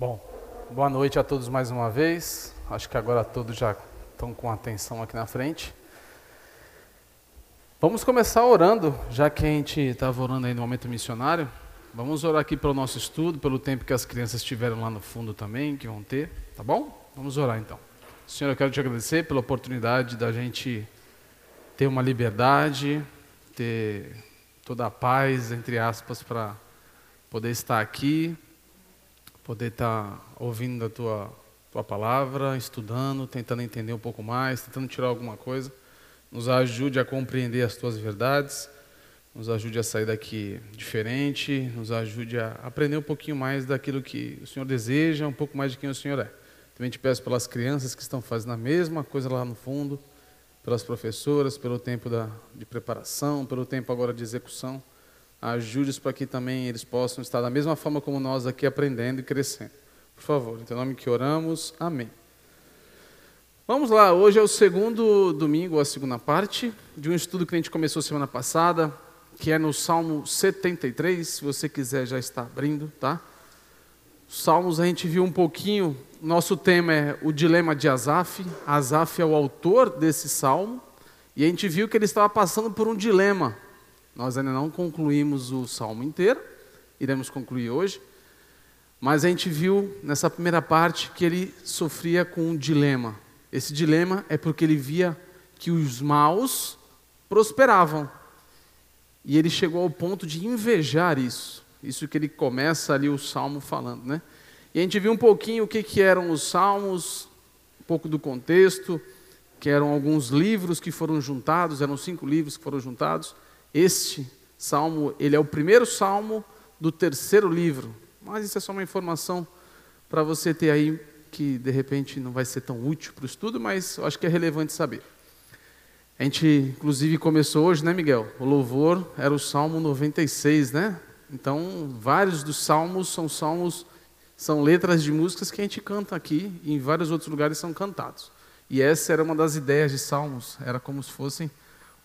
Bom, boa noite a todos mais uma vez. Acho que agora todos já estão com atenção aqui na frente. Vamos começar orando, já que a gente estava orando aí no momento missionário. Vamos orar aqui pelo nosso estudo, pelo tempo que as crianças tiveram lá no fundo também, que vão ter, tá bom? Vamos orar então. Senhor, eu quero te agradecer pela oportunidade da gente ter uma liberdade, ter toda a paz, entre aspas, para poder estar aqui, poder estar tá ouvindo a tua, tua palavra, estudando, tentando entender um pouco mais, tentando tirar alguma coisa. Nos ajude a compreender as tuas verdades, nos ajude a sair daqui diferente, nos ajude a aprender um pouquinho mais daquilo que o Senhor deseja, um pouco mais de quem o Senhor é. Também te peço pelas crianças que estão fazendo a mesma coisa lá no fundo, pelas professoras, pelo tempo da, de preparação, pelo tempo agora de execução. Ajude-os para que também eles possam estar da mesma forma como nós aqui aprendendo e crescendo. Por favor, em teu nome que oramos. Amém. Vamos lá, hoje é o segundo domingo, a segunda parte, de um estudo que a gente começou semana passada, que é no Salmo 73, se você quiser já está abrindo, tá? Salmos a gente viu um pouquinho, nosso tema é o dilema de Asaf, Asaf é o autor desse salmo, e a gente viu que ele estava passando por um dilema, nós ainda não concluímos o salmo inteiro, iremos concluir hoje. Mas a gente viu nessa primeira parte que ele sofria com um dilema. Esse dilema é porque ele via que os maus prosperavam. E ele chegou ao ponto de invejar isso. Isso que ele começa ali o salmo falando, né? E a gente viu um pouquinho o que, que eram os salmos, um pouco do contexto, que eram alguns livros que foram juntados, eram cinco livros que foram juntados. Este salmo, ele é o primeiro salmo do terceiro livro. Mas isso é só uma informação para você ter aí que de repente não vai ser tão útil para o estudo, mas eu acho que é relevante saber. A gente inclusive começou hoje, né, Miguel? O louvor era o Salmo 96, né? Então, vários dos salmos são salmos são letras de músicas que a gente canta aqui e em vários outros lugares são cantados. E essa era uma das ideias de salmos, era como se fossem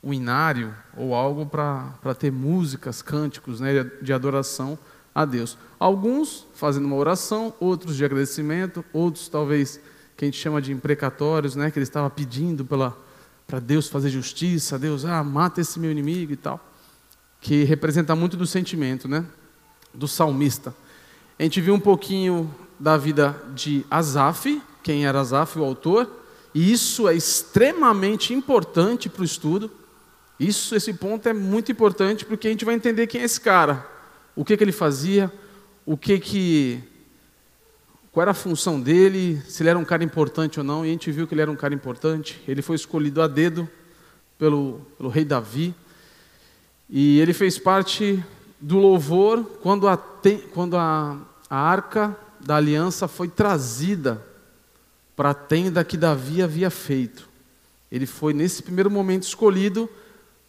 um inário ou algo para ter músicas, cânticos né, de adoração a Deus. Alguns fazendo uma oração, outros de agradecimento, outros talvez que a gente chama de imprecatórios, né, que ele estava pedindo para Deus fazer justiça, Deus, ah, mata esse meu inimigo e tal, que representa muito do sentimento, né, do salmista. A gente viu um pouquinho da vida de Asaf, quem era Asaf, o autor, e isso é extremamente importante para o estudo, isso, esse ponto é muito importante porque a gente vai entender quem é esse cara, o que, que ele fazia, o que que qual era a função dele, se ele era um cara importante ou não, e a gente viu que ele era um cara importante. Ele foi escolhido a dedo pelo, pelo rei Davi, e ele fez parte do louvor quando a, quando a, a arca da aliança foi trazida para a tenda que Davi havia feito. Ele foi, nesse primeiro momento, escolhido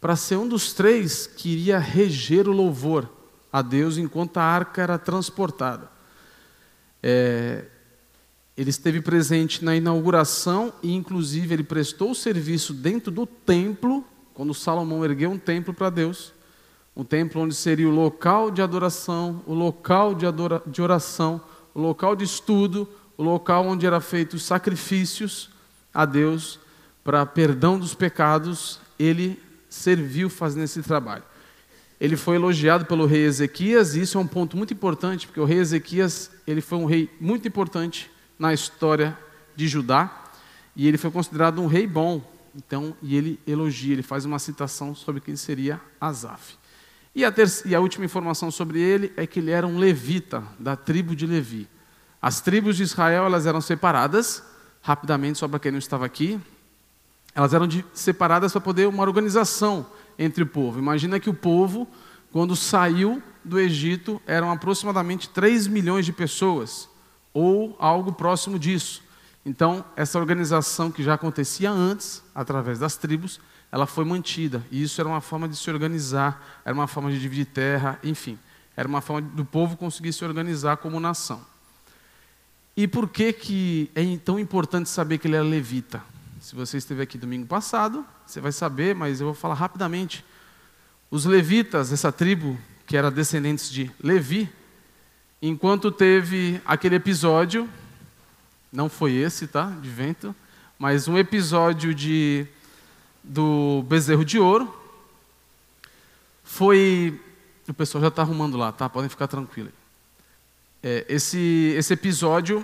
para ser um dos três que iria reger o louvor a Deus enquanto a arca era transportada. É, ele esteve presente na inauguração e, inclusive, ele prestou serviço dentro do templo, quando Salomão ergueu um templo para Deus. Um templo onde seria o local de adoração, o local de, adora, de oração, o local de estudo, o local onde eram feitos sacrifícios a Deus para perdão dos pecados. Ele serviu fazendo esse trabalho. Ele foi elogiado pelo rei Ezequias, e isso é um ponto muito importante, porque o rei Ezequias ele foi um rei muito importante na história de Judá, e ele foi considerado um rei bom. Então, e ele elogia, ele faz uma citação sobre quem seria Asaf. E a, e a última informação sobre ele é que ele era um levita da tribo de Levi. As tribos de Israel elas eram separadas, rapidamente, só para quem não estava aqui, elas eram de, separadas para poder uma organização entre o povo. Imagina que o povo, quando saiu do Egito, eram aproximadamente 3 milhões de pessoas, ou algo próximo disso. Então, essa organização que já acontecia antes, através das tribos, ela foi mantida. E isso era uma forma de se organizar, era uma forma de dividir terra, enfim. Era uma forma do povo conseguir se organizar como nação. E por que, que é tão importante saber que ele era levita? Se você esteve aqui domingo passado, você vai saber, mas eu vou falar rapidamente. Os levitas, essa tribo que era descendentes de Levi, enquanto teve aquele episódio, não foi esse, tá? De vento, mas um episódio de do bezerro de ouro. Foi. O pessoal já está arrumando lá, tá? Podem ficar tranquilos. É, esse, esse episódio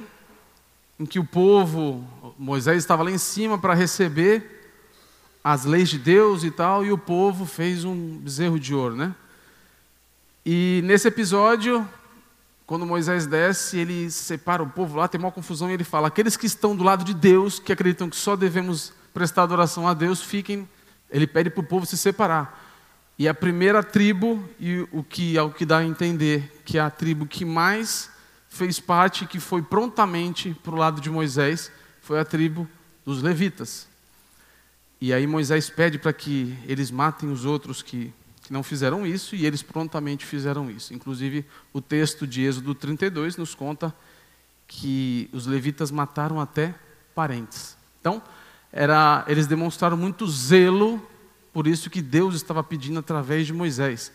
em que o povo, Moisés estava lá em cima para receber as leis de Deus e tal, e o povo fez um bezerro de ouro, né? E nesse episódio, quando Moisés desce, ele separa o povo lá, tem uma confusão, e ele fala: aqueles que estão do lado de Deus, que acreditam que só devemos prestar adoração a Deus, fiquem. Ele pede para o povo se separar. E a primeira tribo, e o que é o que dá a entender que é a tribo que mais fez parte, que foi prontamente para o lado de Moisés, foi a tribo dos levitas. E aí Moisés pede para que eles matem os outros que, que não fizeram isso, e eles prontamente fizeram isso. Inclusive, o texto de Êxodo 32 nos conta que os levitas mataram até parentes. Então, era, eles demonstraram muito zelo, por isso que Deus estava pedindo através de Moisés.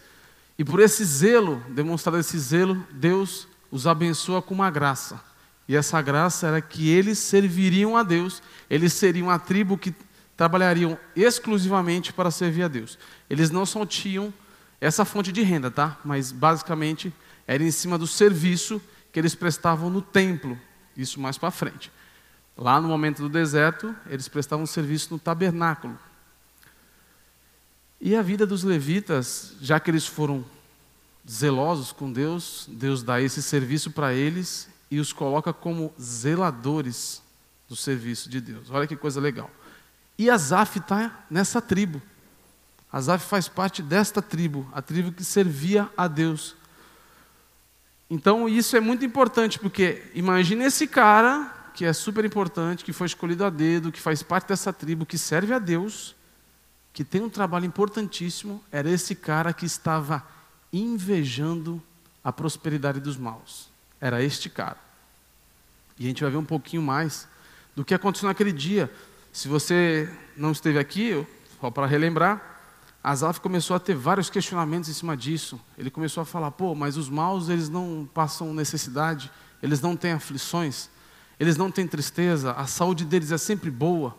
E por esse zelo, demonstrar esse zelo, Deus os abençoa com uma graça. E essa graça era que eles serviriam a Deus, eles seriam a tribo que trabalhariam exclusivamente para servir a Deus. Eles não só tinham essa fonte de renda, tá? Mas basicamente era em cima do serviço que eles prestavam no templo, isso mais para frente. Lá no momento do deserto, eles prestavam serviço no tabernáculo. E a vida dos levitas, já que eles foram zelosos com Deus, Deus dá esse serviço para eles e os coloca como zeladores do serviço de Deus. Olha que coisa legal. E Asaf está nessa tribo. Asaf faz parte desta tribo, a tribo que servia a Deus. Então isso é muito importante, porque imagine esse cara que é super importante, que foi escolhido a dedo, que faz parte dessa tribo, que serve a Deus, que tem um trabalho importantíssimo, era esse cara que estava invejando a prosperidade dos maus. Era este cara. E a gente vai ver um pouquinho mais do que aconteceu naquele dia. Se você não esteve aqui, só para relembrar, Asaf começou a ter vários questionamentos em cima disso. Ele começou a falar: pô, mas os maus eles não passam necessidade, eles não têm aflições eles não têm tristeza, a saúde deles é sempre boa,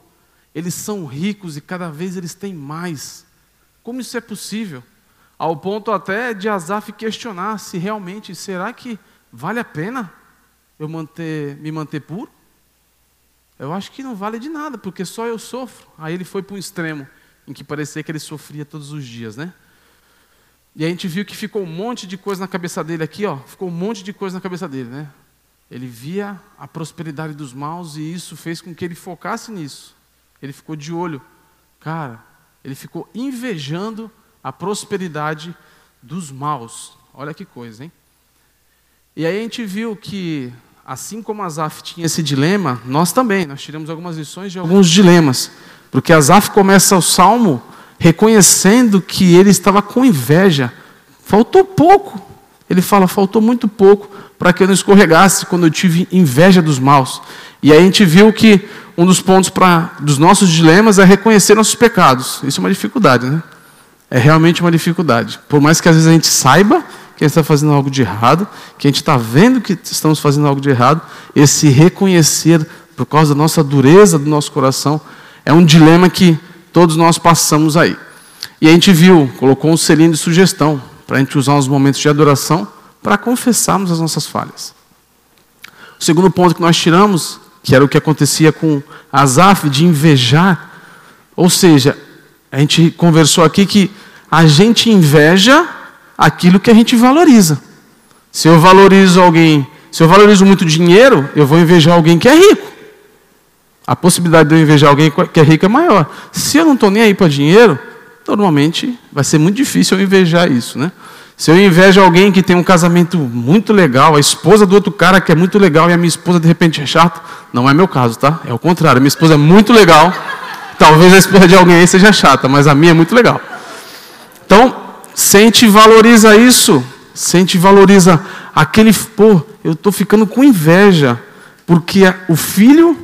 eles são ricos e cada vez eles têm mais. Como isso é possível? Ao ponto até de Asaf questionar se realmente, será que vale a pena eu manter, me manter puro? Eu acho que não vale de nada, porque só eu sofro. Aí ele foi para um extremo em que parecia que ele sofria todos os dias, né? E a gente viu que ficou um monte de coisa na cabeça dele aqui, ó. Ficou um monte de coisa na cabeça dele, né? Ele via a prosperidade dos maus e isso fez com que ele focasse nisso. Ele ficou de olho. Cara, ele ficou invejando a prosperidade dos maus. Olha que coisa, hein? E aí a gente viu que, assim como Asaf tinha esse dilema, nós também, nós tiramos algumas lições de alguns dilemas. Porque Asaf começa o salmo reconhecendo que ele estava com inveja. Faltou pouco. Ele fala, faltou muito pouco para que eu não escorregasse quando eu tive inveja dos maus. E aí a gente viu que um dos pontos pra, dos nossos dilemas é reconhecer nossos pecados. Isso é uma dificuldade, né? É realmente uma dificuldade. Por mais que às vezes a gente saiba que a gente está fazendo algo de errado, que a gente está vendo que estamos fazendo algo de errado, esse reconhecer por causa da nossa dureza do nosso coração é um dilema que todos nós passamos aí. E a gente viu, colocou um selinho de sugestão para a gente usar uns momentos de adoração para confessarmos as nossas falhas. O segundo ponto que nós tiramos, que era o que acontecia com Asaf, de invejar, ou seja, a gente conversou aqui que a gente inveja aquilo que a gente valoriza. Se eu valorizo alguém, se eu valorizo muito dinheiro, eu vou invejar alguém que é rico. A possibilidade de eu invejar alguém que é rico é maior. Se eu não estou nem aí para dinheiro, normalmente vai ser muito difícil eu invejar isso, né? Se eu invejo alguém que tem um casamento muito legal, a esposa do outro cara que é muito legal e a minha esposa de repente é chata, não é meu caso, tá? É o contrário, minha esposa é muito legal. Talvez a esposa de alguém aí seja chata, mas a minha é muito legal. Então, se a gente valoriza isso, se a gente valoriza aquele, pô, eu estou ficando com inveja, porque o filho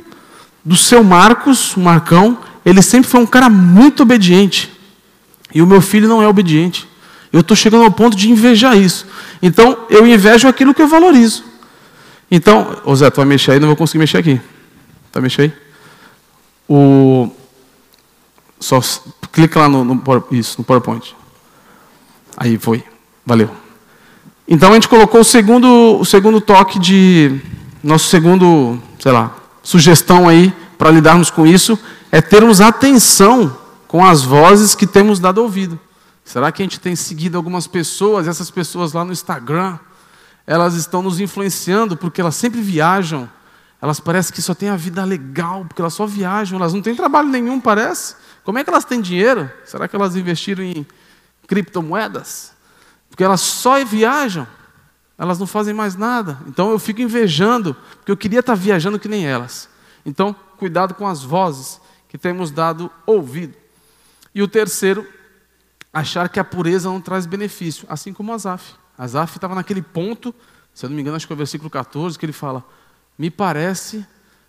do seu Marcos, o Marcão, ele sempre foi um cara muito obediente. E o meu filho não é obediente. Eu estou chegando ao ponto de invejar isso. Então, eu invejo aquilo que eu valorizo. Então, ô Zé, tu vai mexer aí, não vou conseguir mexer aqui. Tá mexer aí? O... Só clica lá no, no, isso, no PowerPoint. Aí foi. Valeu. Então a gente colocou o segundo, o segundo toque de. Nosso segundo, sei lá, sugestão aí para lidarmos com isso é termos atenção com as vozes que temos dado ouvido. Será que a gente tem seguido algumas pessoas, essas pessoas lá no Instagram, elas estão nos influenciando porque elas sempre viajam, elas parecem que só têm a vida legal, porque elas só viajam, elas não têm trabalho nenhum, parece. Como é que elas têm dinheiro? Será que elas investiram em criptomoedas? Porque elas só viajam, elas não fazem mais nada. Então eu fico invejando, porque eu queria estar viajando que nem elas. Então, cuidado com as vozes que temos dado ouvido. E o terceiro, achar que a pureza não traz benefício, assim como Asaf. Asaf estava naquele ponto, se eu não me engano, acho que é o versículo 14, que ele fala: Me parece,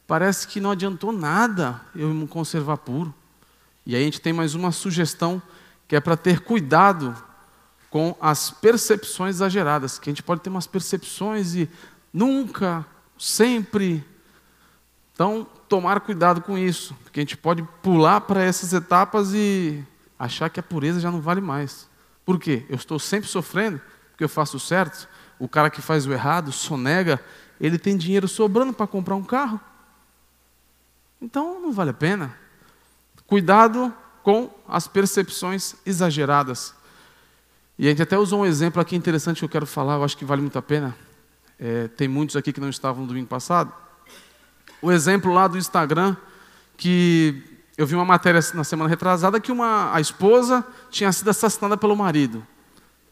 parece que não adiantou nada eu me conservar puro. E aí a gente tem mais uma sugestão que é para ter cuidado com as percepções exageradas, que a gente pode ter umas percepções e nunca, sempre. Então, tomar cuidado com isso, porque a gente pode pular para essas etapas e achar que a pureza já não vale mais. Por quê? Eu estou sempre sofrendo porque eu faço o certo. O cara que faz o errado, sonega, ele tem dinheiro sobrando para comprar um carro. Então, não vale a pena. Cuidado com as percepções exageradas. E a gente até usou um exemplo aqui interessante que eu quero falar, eu acho que vale muito a pena. É, tem muitos aqui que não estavam no domingo passado. O exemplo lá do Instagram, que eu vi uma matéria na semana retrasada que uma, a esposa tinha sido assassinada pelo marido.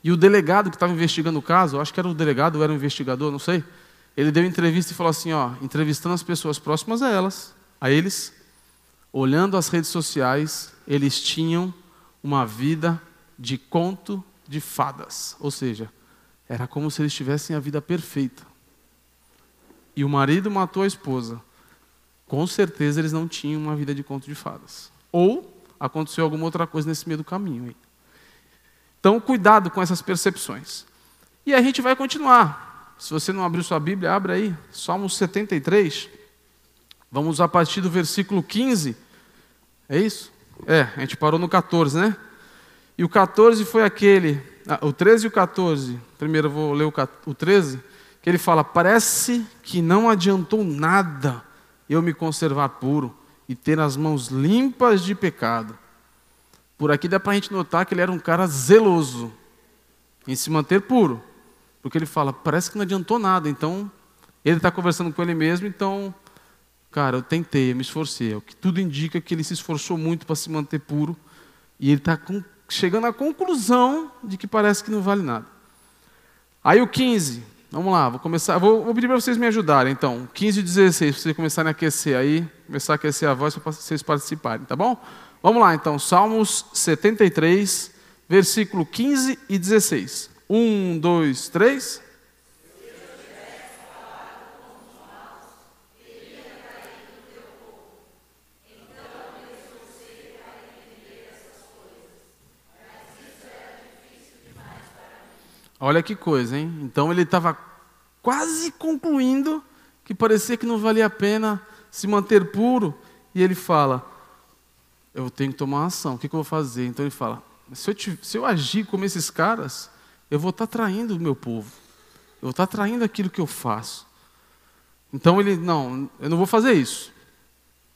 E o delegado que estava investigando o caso, acho que era o delegado ou era o investigador, não sei, ele deu entrevista e falou assim, ó, entrevistando as pessoas próximas a elas, a eles, olhando as redes sociais, eles tinham uma vida de conto de fadas. Ou seja, era como se eles tivessem a vida perfeita. E o marido matou a esposa. Com certeza eles não tinham uma vida de conto de fadas. Ou aconteceu alguma outra coisa nesse meio do caminho. Aí. Então, cuidado com essas percepções. E a gente vai continuar. Se você não abriu sua Bíblia, abre aí. Salmos 73. Vamos a partir do versículo 15. É isso? É, a gente parou no 14, né? E o 14 foi aquele, ah, o 13 e o 14, primeiro eu vou ler o 13, que ele fala: Parece que não adiantou nada eu me conservar puro e ter as mãos limpas de pecado. Por aqui dá para a gente notar que ele era um cara zeloso em se manter puro, porque ele fala: Parece que não adiantou nada, então ele está conversando com ele mesmo, então, cara, eu tentei, eu me esforcei. É o que tudo indica que ele se esforçou muito para se manter puro e ele está chegando à conclusão de que parece que não vale nada. Aí o 15, vamos lá, vou começar, vou, vou pedir para vocês me ajudarem, então, 15 e 16, para vocês começarem a aquecer aí, começar a aquecer a voz para vocês participarem, tá bom? Vamos lá, então, Salmos 73, versículo 15 e 16. 1, 2, 3. Olha que coisa, hein? Então ele estava quase concluindo que parecia que não valia a pena se manter puro. E ele fala: Eu tenho que tomar uma ação, o que, que eu vou fazer? Então ele fala: se eu, te, se eu agir como esses caras, eu vou estar tá traindo o meu povo, eu vou estar tá traindo aquilo que eu faço. Então ele: Não, eu não vou fazer isso.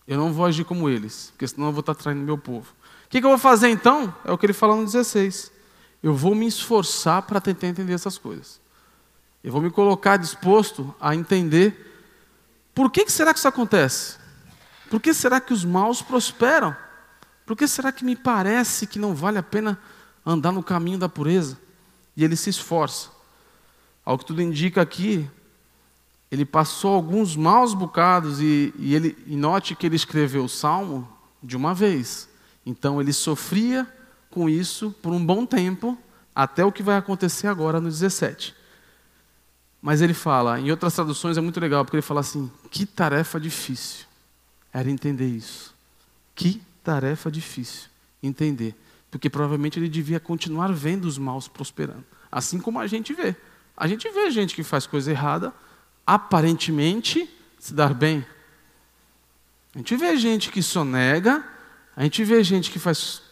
Eu não vou agir como eles, porque senão eu vou estar tá traindo o meu povo. O que, que eu vou fazer então? É o que ele fala no 16 eu vou me esforçar para tentar entender essas coisas. Eu vou me colocar disposto a entender por que, que será que isso acontece? Por que será que os maus prosperam? Por que será que me parece que não vale a pena andar no caminho da pureza? E ele se esforça. Ao que tudo indica aqui, ele passou alguns maus bocados e, e, ele, e note que ele escreveu o salmo de uma vez. Então ele sofria com isso por um bom tempo, até o que vai acontecer agora no 17. Mas ele fala, em outras traduções é muito legal, porque ele fala assim: que tarefa difícil era entender isso. Que tarefa difícil entender. porque provavelmente ele devia continuar vendo os maus prosperando, assim como a gente vê. A gente vê gente que faz coisa errada, aparentemente se dar bem. A gente vê gente que sonega, a gente vê gente que faz.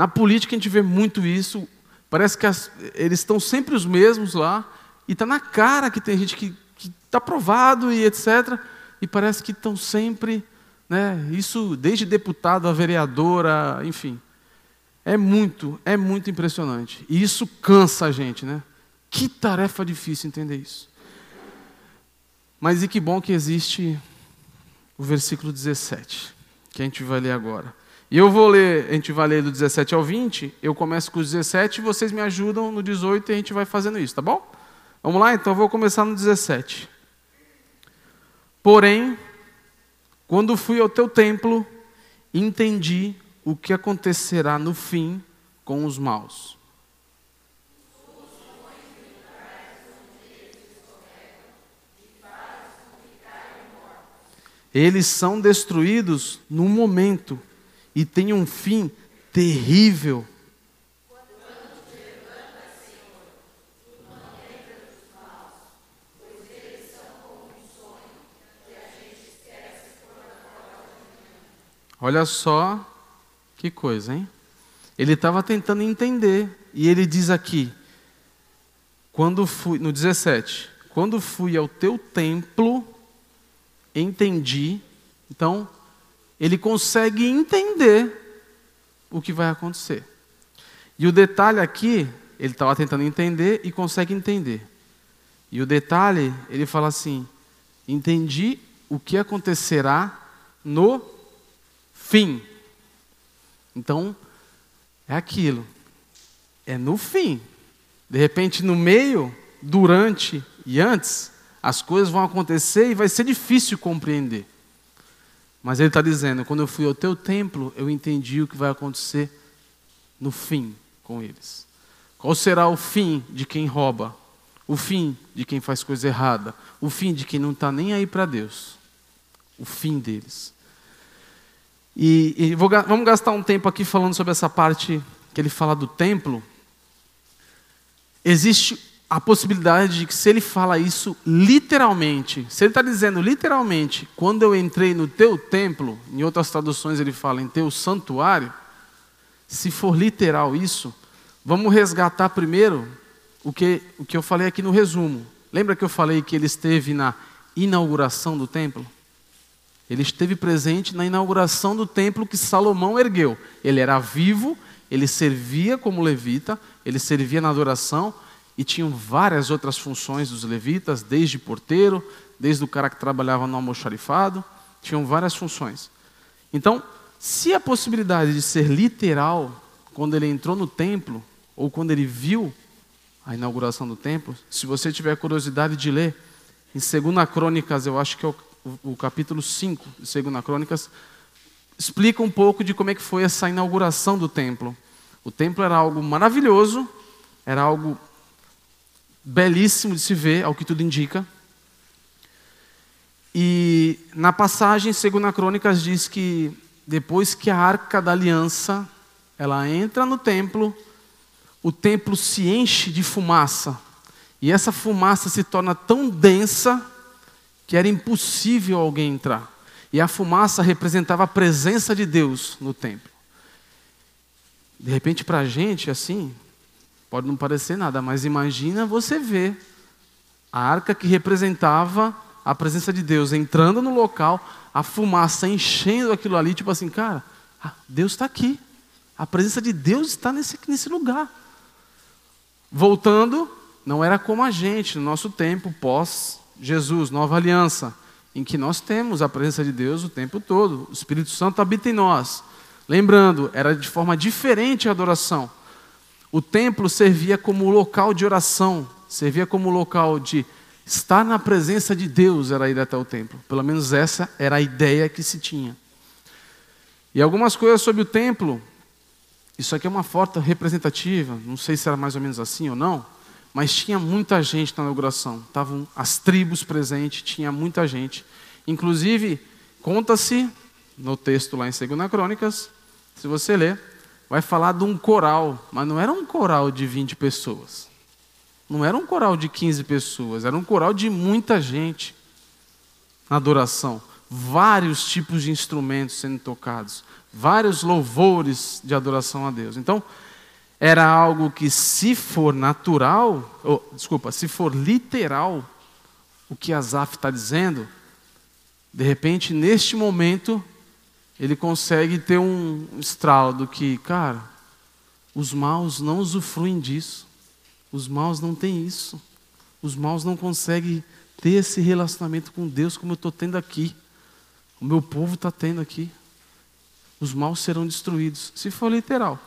Na política a gente vê muito isso. Parece que as... eles estão sempre os mesmos lá, e está na cara que tem gente que está provado e etc. E parece que estão sempre. Né, isso desde deputado a vereadora, enfim. É muito, é muito impressionante. E isso cansa a gente, né? Que tarefa difícil entender isso. Mas e que bom que existe o versículo 17, que a gente vai ler agora. E eu vou ler, a gente vai ler do 17 ao 20, eu começo com o 17 e vocês me ajudam no 18 e a gente vai fazendo isso, tá bom? Vamos lá, então eu vou começar no 17. Porém, quando fui ao teu templo, entendi o que acontecerá no fim com os maus. Eles são destruídos no momento e têm um fim terrível. Olha só que coisa, hein? Ele estava tentando entender e ele diz aqui: quando fui no 17, quando fui ao teu templo, entendi. Então, ele consegue entender o que vai acontecer. E o detalhe aqui, ele estava tentando entender e consegue entender. E o detalhe, ele fala assim: entendi o que acontecerá no fim. Então, é aquilo. É no fim. De repente, no meio, durante e antes, as coisas vão acontecer e vai ser difícil compreender. Mas ele está dizendo: quando eu fui ao teu templo, eu entendi o que vai acontecer no fim com eles. Qual será o fim de quem rouba? O fim de quem faz coisa errada? O fim de quem não está nem aí para Deus? O fim deles. E, e vou, vamos gastar um tempo aqui falando sobre essa parte que ele fala do templo. Existe a possibilidade de que, se ele fala isso literalmente, se ele está dizendo literalmente, quando eu entrei no teu templo, em outras traduções ele fala em teu santuário, se for literal isso, vamos resgatar primeiro o que, o que eu falei aqui no resumo. Lembra que eu falei que ele esteve na inauguração do templo? Ele esteve presente na inauguração do templo que Salomão ergueu. Ele era vivo, ele servia como levita, ele servia na adoração, e tinham várias outras funções dos levitas, desde porteiro, desde o cara que trabalhava no almoxarifado, tinham várias funções. Então, se a possibilidade de ser literal, quando ele entrou no templo, ou quando ele viu a inauguração do templo, se você tiver curiosidade de ler, em 2 Crônicas, eu acho que é o, o, capítulo 5 de 2 Crônicas, explica um pouco de como é que foi essa inauguração do templo. O templo era algo maravilhoso, era algo belíssimo de se ver, ao que tudo indica. E na passagem, segundo a Crônicas, diz que depois que a arca da aliança ela entra no templo, o templo se enche de fumaça. E essa fumaça se torna tão densa que era impossível alguém entrar. E a fumaça representava a presença de Deus no templo. De repente, para a gente, assim, Pode não parecer nada, mas imagina você ver a arca que representava a presença de Deus entrando no local, a fumaça enchendo aquilo ali, tipo assim, cara, ah, Deus está aqui. A presença de Deus está nesse, nesse lugar. Voltando, não era como a gente, no nosso tempo, pós-Jesus, nova aliança, em que nós temos a presença de Deus o tempo todo. O Espírito Santo habita em nós. Lembrando, era de forma diferente a adoração. O templo servia como local de oração, servia como local de estar na presença de Deus, era ir até o templo. Pelo menos essa era a ideia que se tinha. E algumas coisas sobre o templo, isso aqui é uma foto representativa, não sei se era mais ou menos assim ou não, mas tinha muita gente na inauguração. Estavam as tribos presentes, tinha muita gente. Inclusive, conta-se no texto lá em 2 Crônicas, se você ler, vai falar de um coral, mas não era um coral de 20 pessoas. Não era um coral de 15 pessoas, era um coral de muita gente na adoração. Vários tipos de instrumentos sendo tocados, vários louvores de adoração a Deus. Então, era algo que, se for natural, ou, desculpa, se for literal, o que Asaf está dizendo, de repente, neste momento, ele consegue ter um estralo do que, cara, os maus não usufruem disso. Os maus não têm isso. Os maus não conseguem ter esse relacionamento com Deus como eu estou tendo aqui. O meu povo está tendo aqui. Os maus serão destruídos. Se for literal.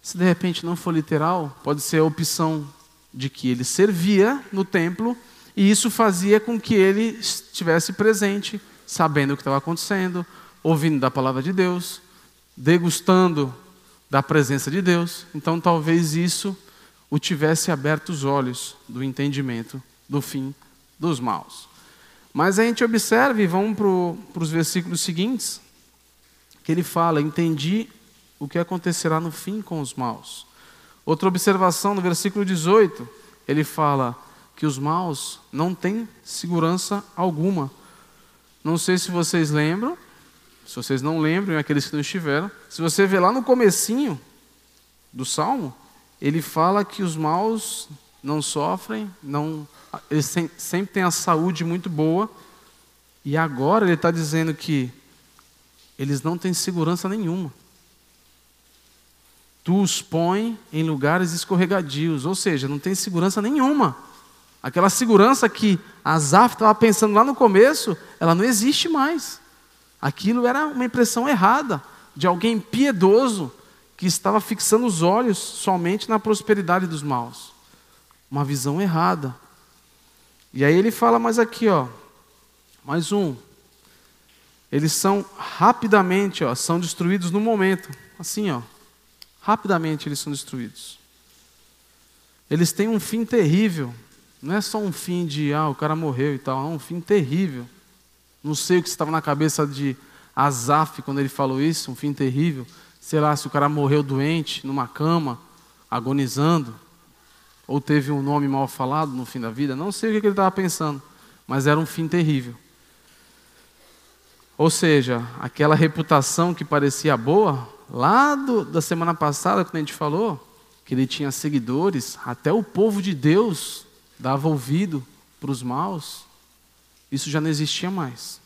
Se de repente não for literal, pode ser a opção de que ele servia no templo e isso fazia com que ele estivesse presente, sabendo o que estava acontecendo, ouvindo da palavra de Deus, degustando da presença de Deus. Então talvez isso o tivesse aberto os olhos do entendimento do fim dos maus. Mas a gente observa e vamos para os versículos seguintes, que ele fala: Entendi o que acontecerá no fim com os maus. Outra observação no versículo 18, ele fala que os maus não têm segurança alguma. Não sei se vocês lembram, se vocês não lembram, aqueles que não estiveram, se você vê lá no comecinho do Salmo, ele fala que os maus não sofrem, não, eles sempre têm a saúde muito boa, e agora ele está dizendo que eles não têm segurança nenhuma tu os põe em lugares escorregadios, ou seja, não tem segurança nenhuma. Aquela segurança que Asaf estava pensando lá no começo, ela não existe mais. Aquilo era uma impressão errada de alguém piedoso que estava fixando os olhos somente na prosperidade dos maus. Uma visão errada. E aí ele fala mais aqui, ó, mais um. Eles são rapidamente, ó, são destruídos no momento. Assim, ó, rapidamente eles são destruídos. Eles têm um fim terrível. Não é só um fim de, ah, o cara morreu e tal, é um fim terrível. Não sei o que estava na cabeça de Azaf quando ele falou isso, um fim terrível. Sei lá, se o cara morreu doente, numa cama, agonizando, ou teve um nome mal falado no fim da vida, não sei o que ele estava pensando, mas era um fim terrível. Ou seja, aquela reputação que parecia boa, Lá do, da semana passada, quando a gente falou que ele tinha seguidores, até o povo de Deus dava ouvido para os maus, isso já não existia mais.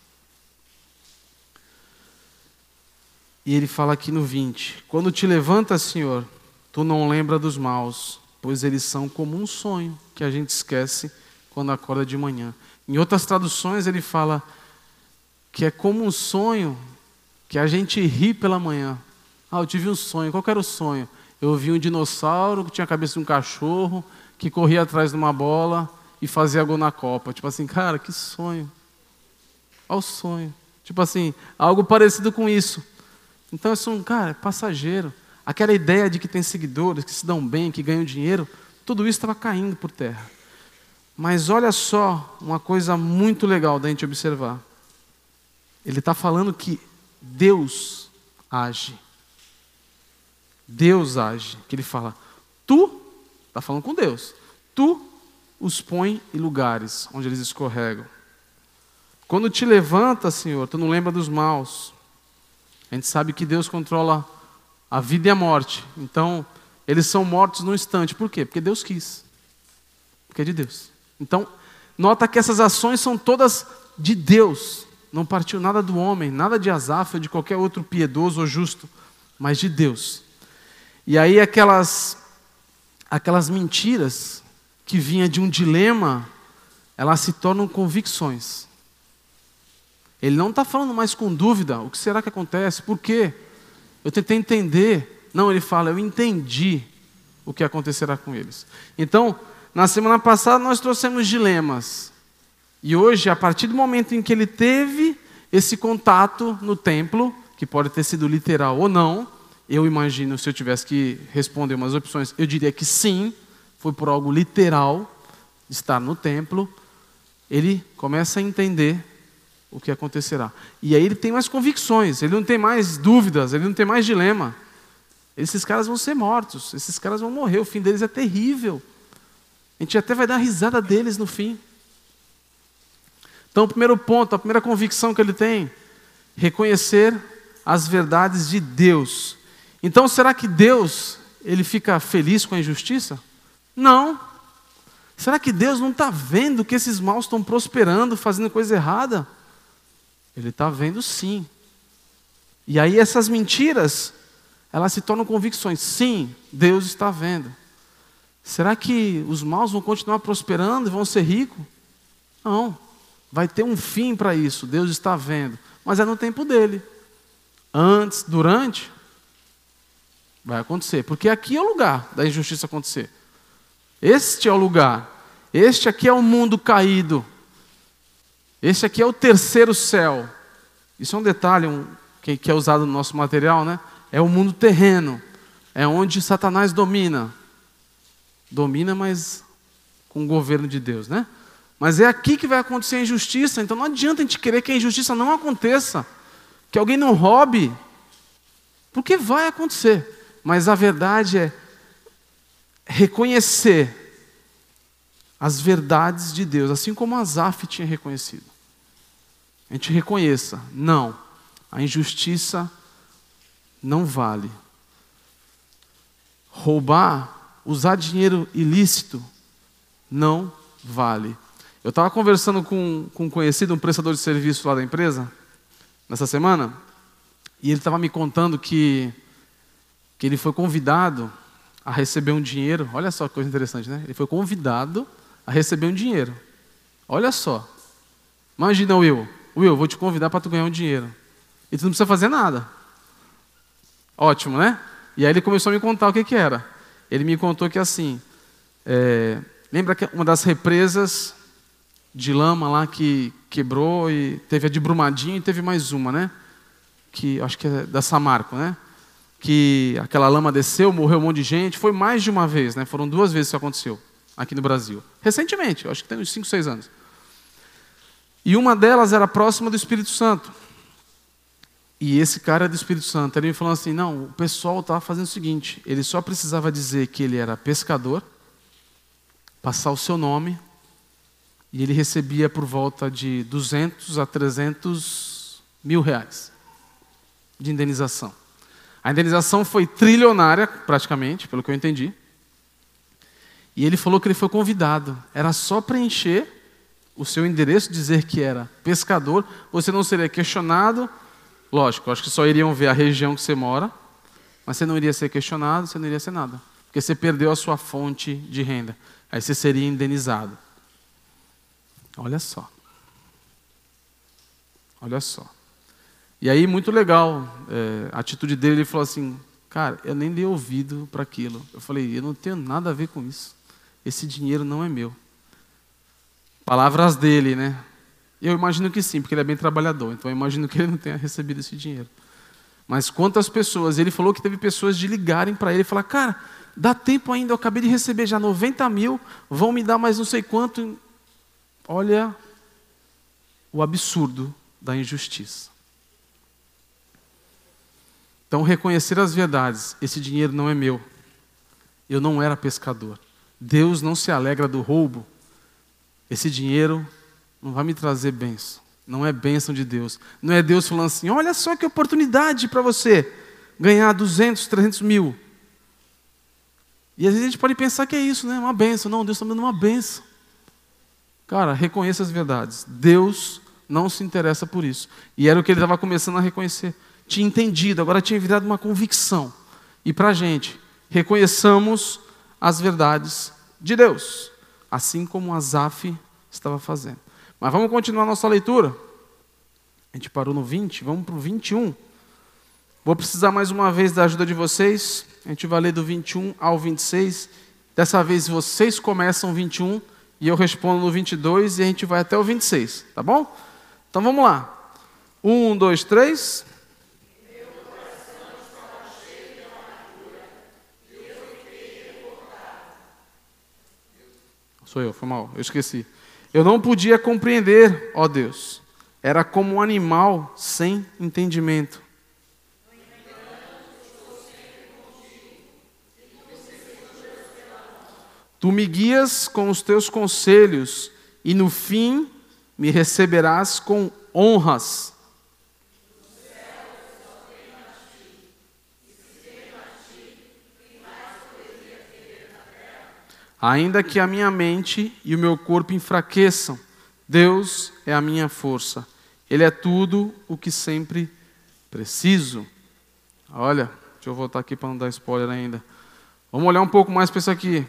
E ele fala aqui no 20: Quando te levantas, Senhor, tu não lembra dos maus, pois eles são como um sonho que a gente esquece quando acorda de manhã. Em outras traduções, ele fala que é como um sonho que a gente ri pela manhã, ah, eu tive um sonho. Qual era o sonho? Eu vi um dinossauro que tinha a cabeça de um cachorro, que corria atrás de uma bola e fazia gol na Copa. Tipo assim, cara, que sonho. Olha o sonho. Tipo assim, algo parecido com isso. Então, isso, um cara, é passageiro. Aquela ideia de que tem seguidores, que se dão bem, que ganham dinheiro, tudo isso estava caindo por terra. Mas olha só uma coisa muito legal da gente observar. Ele está falando que Deus age. Deus age. Que ele fala, tu, está falando com Deus, tu os põe em lugares onde eles escorregam. Quando te levanta, Senhor, tu não lembra dos maus. A gente sabe que Deus controla a vida e a morte. Então, eles são mortos no instante. Por quê? Porque Deus quis. Porque é de Deus. Então, nota que essas ações são todas de Deus. Não partiu nada do homem, nada de Asaf ou de qualquer outro piedoso ou justo, mas de Deus. E aí aquelas aquelas mentiras que vinha de um dilema, elas se tornam convicções. Ele não está falando mais com dúvida, o que será que acontece? Por quê? Eu tentei entender. Não, ele fala, eu entendi o que acontecerá com eles. Então, na semana passada nós trouxemos dilemas. E hoje, a partir do momento em que ele teve esse contato no templo, que pode ter sido literal ou não, eu imagino, se eu tivesse que responder umas opções, eu diria que sim, foi por algo literal, estar no templo. Ele começa a entender o que acontecerá. E aí ele tem mais convicções, ele não tem mais dúvidas, ele não tem mais dilema. Esses caras vão ser mortos, esses caras vão morrer, o fim deles é terrível. A gente até vai dar risada deles no fim. Então, o primeiro ponto, a primeira convicção que ele tem, reconhecer as verdades de Deus. Então, será que Deus ele fica feliz com a injustiça? Não. Será que Deus não está vendo que esses maus estão prosperando, fazendo coisa errada? Ele está vendo sim. E aí essas mentiras, elas se tornam convicções. Sim, Deus está vendo. Será que os maus vão continuar prosperando e vão ser ricos? Não. Vai ter um fim para isso, Deus está vendo. Mas é no tempo dele. Antes, durante, vai acontecer. Porque aqui é o lugar da injustiça acontecer. Este é o lugar. Este aqui é o mundo caído. Este aqui é o terceiro céu. Isso é um detalhe um, que, que é usado no nosso material, né? É o mundo terreno. É onde Satanás domina. Domina, mas com o governo de Deus, né? Mas é aqui que vai acontecer a injustiça, então não adianta a gente querer que a injustiça não aconteça, que alguém não roube, porque vai acontecer. Mas a verdade é reconhecer as verdades de Deus, assim como Asaf tinha reconhecido. A gente reconheça, não, a injustiça não vale. Roubar, usar dinheiro ilícito, não vale. Eu estava conversando com, com um conhecido, um prestador de serviço lá da empresa, nessa semana, e ele estava me contando que, que ele foi convidado a receber um dinheiro. Olha só que coisa interessante, né? Ele foi convidado a receber um dinheiro. Olha só. Imagina, Will. Will, vou te convidar para tu ganhar um dinheiro. E tu não precisa fazer nada. Ótimo, né? E aí ele começou a me contar o que, que era. Ele me contou que assim, é, lembra que uma das represas de lama lá que quebrou e teve a de Brumadinho e teve mais uma, né? Que acho que é da Samarco, né? Que aquela lama desceu, morreu um monte de gente. Foi mais de uma vez, né? Foram duas vezes que isso aconteceu aqui no Brasil. Recentemente, acho que tem uns 5, 6 anos. E uma delas era próxima do Espírito Santo. E esse cara é do Espírito Santo. Ele me falou assim: não, o pessoal estava fazendo o seguinte: ele só precisava dizer que ele era pescador, passar o seu nome, e ele recebia por volta de 200 a 300 mil reais de indenização. A indenização foi trilionária, praticamente, pelo que eu entendi. E ele falou que ele foi convidado. Era só preencher o seu endereço, dizer que era pescador. Você não seria questionado. Lógico, acho que só iriam ver a região que você mora. Mas você não iria ser questionado, você não iria ser nada. Porque você perdeu a sua fonte de renda. Aí você seria indenizado. Olha só. Olha só. E aí, muito legal, é, a atitude dele, ele falou assim, cara, eu nem dei ouvido para aquilo. Eu falei, eu não tenho nada a ver com isso. Esse dinheiro não é meu. Palavras dele, né? Eu imagino que sim, porque ele é bem trabalhador, então eu imagino que ele não tenha recebido esse dinheiro. Mas quantas pessoas, ele falou que teve pessoas de ligarem para ele e falar, cara, dá tempo ainda, eu acabei de receber já 90 mil, vão me dar mais não sei quanto. Olha o absurdo da injustiça. Então, reconhecer as verdades: esse dinheiro não é meu. Eu não era pescador. Deus não se alegra do roubo. Esse dinheiro não vai me trazer bênção. Não é bênção de Deus. Não é Deus falando assim: olha só que oportunidade para você ganhar 200, 300 mil. E às vezes a gente pode pensar que é isso, né? Uma bênção. Não, Deus está me dando uma bênção. Cara, reconheça as verdades. Deus não se interessa por isso. E era o que ele estava começando a reconhecer. Tinha entendido, agora tinha virado uma convicção. E para a gente, reconheçamos as verdades de Deus, assim como Asaf estava fazendo. Mas vamos continuar nossa leitura. A gente parou no 20, vamos para o 21. Vou precisar mais uma vez da ajuda de vocês. A gente vai ler do 21 ao 26. Dessa vez vocês começam o 21 e eu respondo no 22 e a gente vai até o 26, tá bom? Então vamos lá. Um, dois, três. Sou eu, foi mal, eu esqueci. Eu não podia compreender, ó Deus. Era como um animal sem entendimento. Tu me guias com os teus conselhos, e no fim me receberás com honras Ainda que a minha mente e o meu corpo enfraqueçam, Deus é a minha força. Ele é tudo o que sempre preciso. Olha, deixa eu voltar aqui para não dar spoiler ainda. Vamos olhar um pouco mais para isso aqui.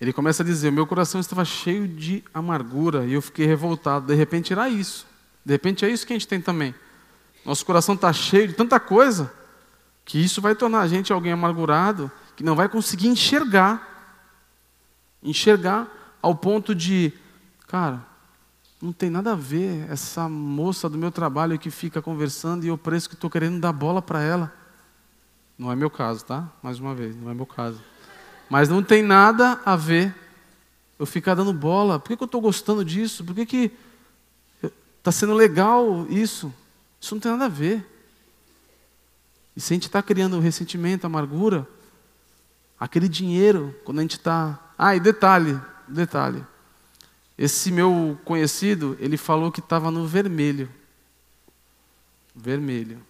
Ele começa a dizer: Meu coração estava cheio de amargura e eu fiquei revoltado. De repente era isso. De repente é isso que a gente tem também. Nosso coração está cheio de tanta coisa que isso vai tornar a gente alguém amargurado que não vai conseguir enxergar. Enxergar ao ponto de, cara, não tem nada a ver essa moça do meu trabalho que fica conversando e eu pareço que estou querendo dar bola para ela. Não é meu caso, tá? Mais uma vez, não é meu caso. Mas não tem nada a ver eu ficar dando bola. Por que, que eu estou gostando disso? Por que que está sendo legal isso? Isso não tem nada a ver. E se a gente está criando ressentimento, amargura, aquele dinheiro, quando a gente está. Ah, e detalhe, detalhe. Esse meu conhecido, ele falou que estava no vermelho. Vermelho.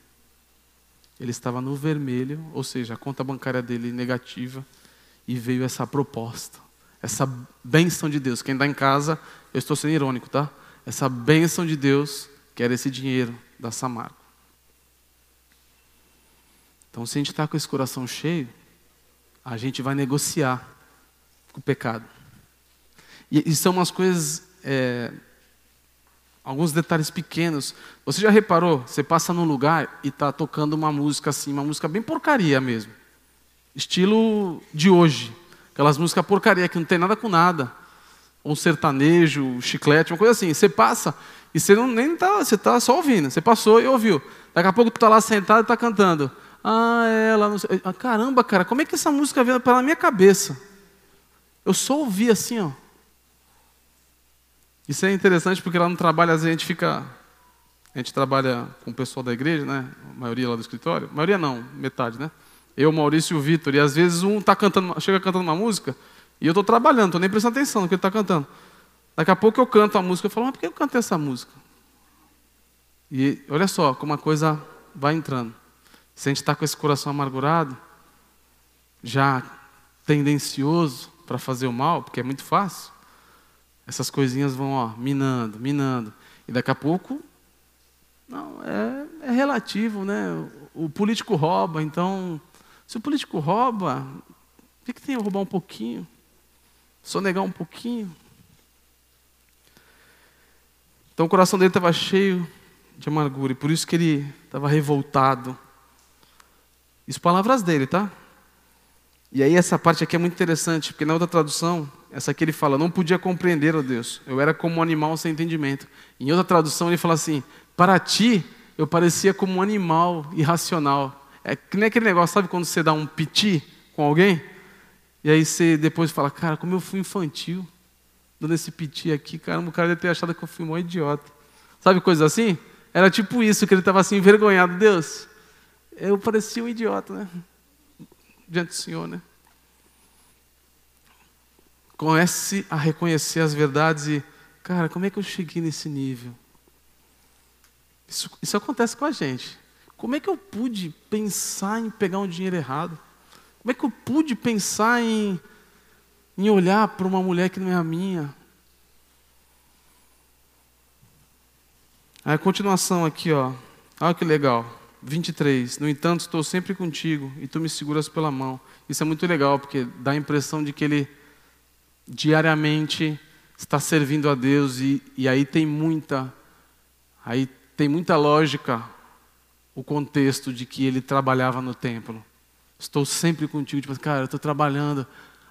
Ele estava no vermelho, ou seja, a conta bancária dele negativa, e veio essa proposta, essa bênção de Deus. Quem está em casa, eu estou sendo irônico, tá? Essa bênção de Deus, que era esse dinheiro da Samarco. Então, se a gente está com esse coração cheio, a gente vai negociar com o pecado. E, e são umas coisas, é, alguns detalhes pequenos. Você já reparou? Você passa num lugar e está tocando uma música assim, uma música bem porcaria mesmo, estilo de hoje, aquelas músicas porcaria que não tem nada com nada, um sertanejo, um chiclete, uma coisa assim. Você passa e você não nem tá, você está só ouvindo. Você passou e ouviu. Daqui a pouco tu está lá sentado e está cantando. Ah, ela não sei. Ah, caramba, cara, como é que essa música veio pela minha cabeça? Eu só ouvi assim, ó. Isso é interessante porque lá no trabalho às vezes a gente fica. A gente trabalha com o pessoal da igreja, né? A maioria lá do escritório. A maioria não, metade, né? Eu, Maurício e o Vitor. E às vezes um tá cantando, chega cantando uma música e eu estou trabalhando, estou nem prestando atenção no que ele está cantando. Daqui a pouco eu canto a música, eu falo, mas por que eu cantei essa música? E olha só como a coisa vai entrando. Se a gente está com esse coração amargurado, já tendencioso para fazer o mal, porque é muito fácil, essas coisinhas vão ó, minando, minando. E daqui a pouco, não, é, é relativo, né? O, o, político rouba, então, se o político rouba, o que, que tem a roubar um pouquinho? Só negar um pouquinho? Então o coração dele estava cheio de amargura, e por isso que ele estava revoltado. Isso palavras dele, tá? E aí essa parte aqui é muito interessante, porque na outra tradução essa aqui ele fala, não podia compreender, ó Deus, eu era como um animal sem entendimento. Em outra tradução ele fala assim, para ti eu parecia como um animal irracional. É que nem aquele negócio, sabe quando você dá um piti com alguém? E aí você depois fala, cara, como eu fui infantil, dando esse piti aqui, caramba, o cara deve ter achado que eu fui um idiota. Sabe coisa assim? Era tipo isso, que ele estava assim, envergonhado. Deus, eu parecia um idiota, né? Diante do Senhor, né? Comece a reconhecer as verdades e, cara, como é que eu cheguei nesse nível? Isso, isso acontece com a gente. Como é que eu pude pensar em pegar um dinheiro errado? Como é que eu pude pensar em, em olhar para uma mulher que não é a minha? A continuação aqui, ó. Olha que legal. 23. No entanto, estou sempre contigo e tu me seguras pela mão. Isso é muito legal, porque dá a impressão de que ele diariamente está servindo a Deus e, e aí tem muita aí tem muita lógica o contexto de que ele trabalhava no templo. Estou sempre contigo, tipo, cara, eu estou trabalhando.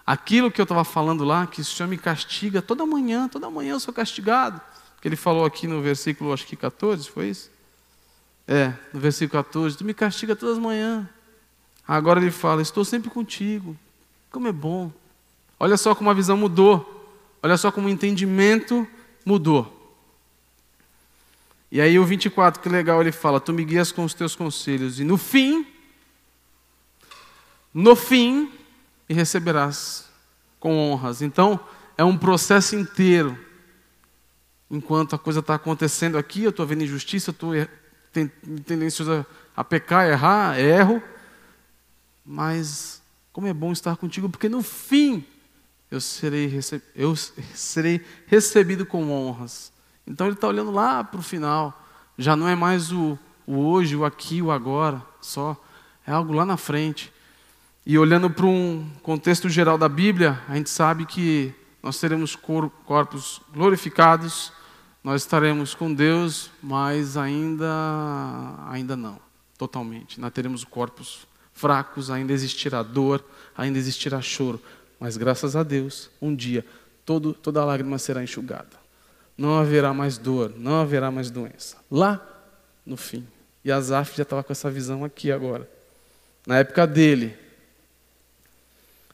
Aquilo que eu estava falando lá, que o Senhor me castiga toda manhã, toda manhã eu sou castigado. Que ele falou aqui no versículo, acho que 14, foi isso? É, no versículo 14, tu me castiga todas as manhãs. Agora ele fala, estou sempre contigo. Como é bom. Olha só como a visão mudou. Olha só como o entendimento mudou. E aí o 24, que legal, ele fala: Tu me guias com os teus conselhos, e no fim, no fim, me receberás com honras. Então, é um processo inteiro. Enquanto a coisa está acontecendo aqui, eu estou vendo injustiça, eu estou tendencioso a pecar, errar, erro. Mas como é bom estar contigo, porque no fim eu serei, eu serei recebido com honras. Então ele está olhando lá para o final. Já não é mais o, o hoje, o aqui, o agora, só. É algo lá na frente. E olhando para um contexto geral da Bíblia, a gente sabe que nós teremos corpos glorificados, nós estaremos com Deus, mas ainda, ainda não, totalmente. Nós teremos corpos fracos, ainda existirá dor, ainda existirá choro. Mas graças a Deus, um dia todo, toda lágrima será enxugada. Não haverá mais dor, não haverá mais doença. Lá no fim. E Asaf já estava com essa visão aqui agora. Na época dele,